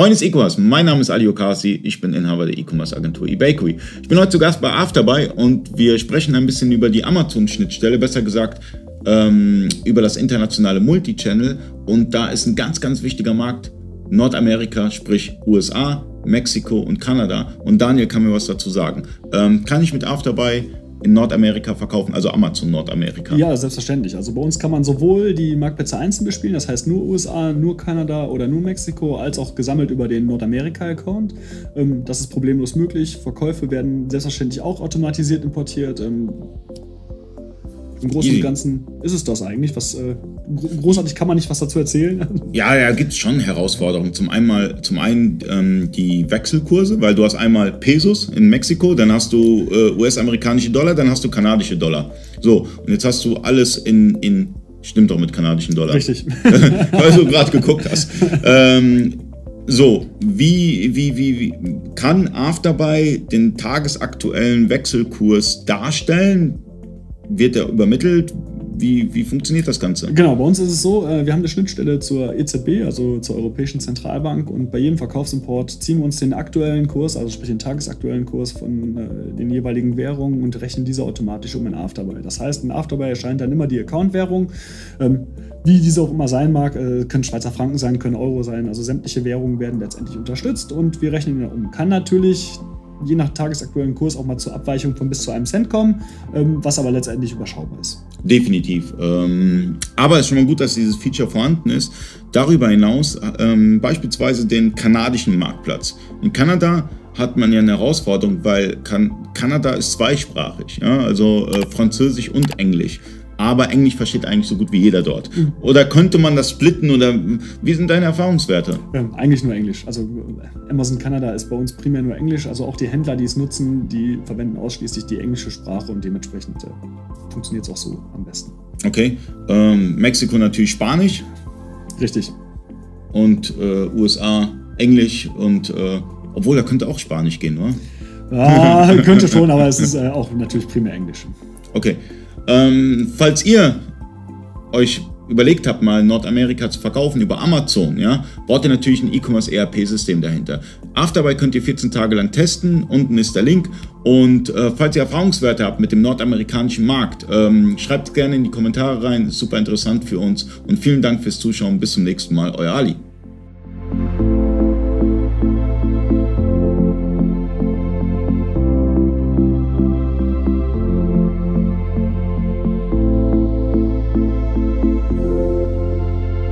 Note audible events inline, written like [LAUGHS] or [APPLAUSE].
Freunde des E-Commerce, mein Name ist Ali Okasi, ich bin Inhaber der E-Commerce Agentur eBakery. Ich bin heute zu Gast bei Afterbuy und wir sprechen ein bisschen über die Amazon-Schnittstelle, besser gesagt ähm, über das internationale Multichannel und da ist ein ganz, ganz wichtiger Markt Nordamerika, sprich USA, Mexiko und Kanada. Und Daniel kann mir was dazu sagen. Ähm, kann ich mit Afterbuy in Nordamerika verkaufen, also Amazon Nordamerika. Ja, selbstverständlich. Also bei uns kann man sowohl die Marktplätze einzeln bespielen, das heißt nur USA, nur Kanada oder nur Mexiko, als auch gesammelt über den Nordamerika-Account. Ähm, das ist problemlos möglich. Verkäufe werden selbstverständlich auch automatisiert importiert. Im Großen und Ganzen ist es das eigentlich. Was, äh, großartig kann man nicht was dazu erzählen. [LAUGHS] Ja, ja, gibt es schon Herausforderungen. Zum, einmal, zum einen ähm, die Wechselkurse, weil du hast einmal Pesos in Mexiko, dann hast du äh, US-amerikanische Dollar, dann hast du kanadische Dollar. So, und jetzt hast du alles in, in stimmt doch mit kanadischen Dollar. Richtig. [LAUGHS] [LAUGHS] weil du gerade geguckt hast. Ähm, so, wie, wie, wie, wie kann Afterbuy den tagesaktuellen Wechselkurs darstellen? Wird er übermittelt? Wie, wie, funktioniert das Ganze? Genau, bei uns ist es so, äh, wir haben eine Schnittstelle zur EZB, also zur Europäischen Zentralbank und bei jedem Verkaufsimport ziehen wir uns den aktuellen Kurs, also sprich den tagesaktuellen Kurs von äh, den jeweiligen Währungen und rechnen diese automatisch um in Afterbuy. Das heißt, in Afterbuy erscheint dann immer die Accountwährung. Ähm, wie diese auch immer sein mag, äh, können Schweizer Franken sein, können Euro sein, also sämtliche Währungen werden letztendlich unterstützt und wir rechnen ihn um. Kann natürlich je nach tagesaktuellen Kurs auch mal zur Abweichung von bis zu einem Cent kommen, ähm, was aber letztendlich überschaubar ist. Definitiv. Ähm, aber es ist schon mal gut, dass dieses Feature vorhanden ist. Darüber hinaus ähm, beispielsweise den kanadischen Marktplatz. In Kanada hat man ja eine Herausforderung, weil Kanada ist zweisprachig, ja? also äh, Französisch und Englisch aber Englisch versteht eigentlich so gut wie jeder dort. Mhm. Oder könnte man das splitten oder wie sind deine Erfahrungswerte? Ja, eigentlich nur Englisch. Also Amazon Kanada ist bei uns primär nur Englisch. Also auch die Händler, die es nutzen, die verwenden ausschließlich die englische Sprache und dementsprechend äh, funktioniert es auch so am besten. Okay. Ähm, Mexiko natürlich Spanisch. Richtig. Und äh, USA Englisch und äh, obwohl da könnte auch Spanisch gehen, oder? Ja, [LAUGHS] könnte schon, aber es ist äh, auch natürlich primär Englisch. Okay. Ähm, falls ihr euch überlegt habt, mal Nordamerika zu verkaufen über Amazon, ja, braucht ihr natürlich ein E-Commerce ERP-System dahinter. Afterbuy könnt ihr 14 Tage lang testen, unten ist der Link. Und äh, falls ihr Erfahrungswerte habt mit dem nordamerikanischen Markt, ähm, schreibt gerne in die Kommentare rein, super interessant für uns. Und vielen Dank fürs Zuschauen, bis zum nächsten Mal, euer Ali.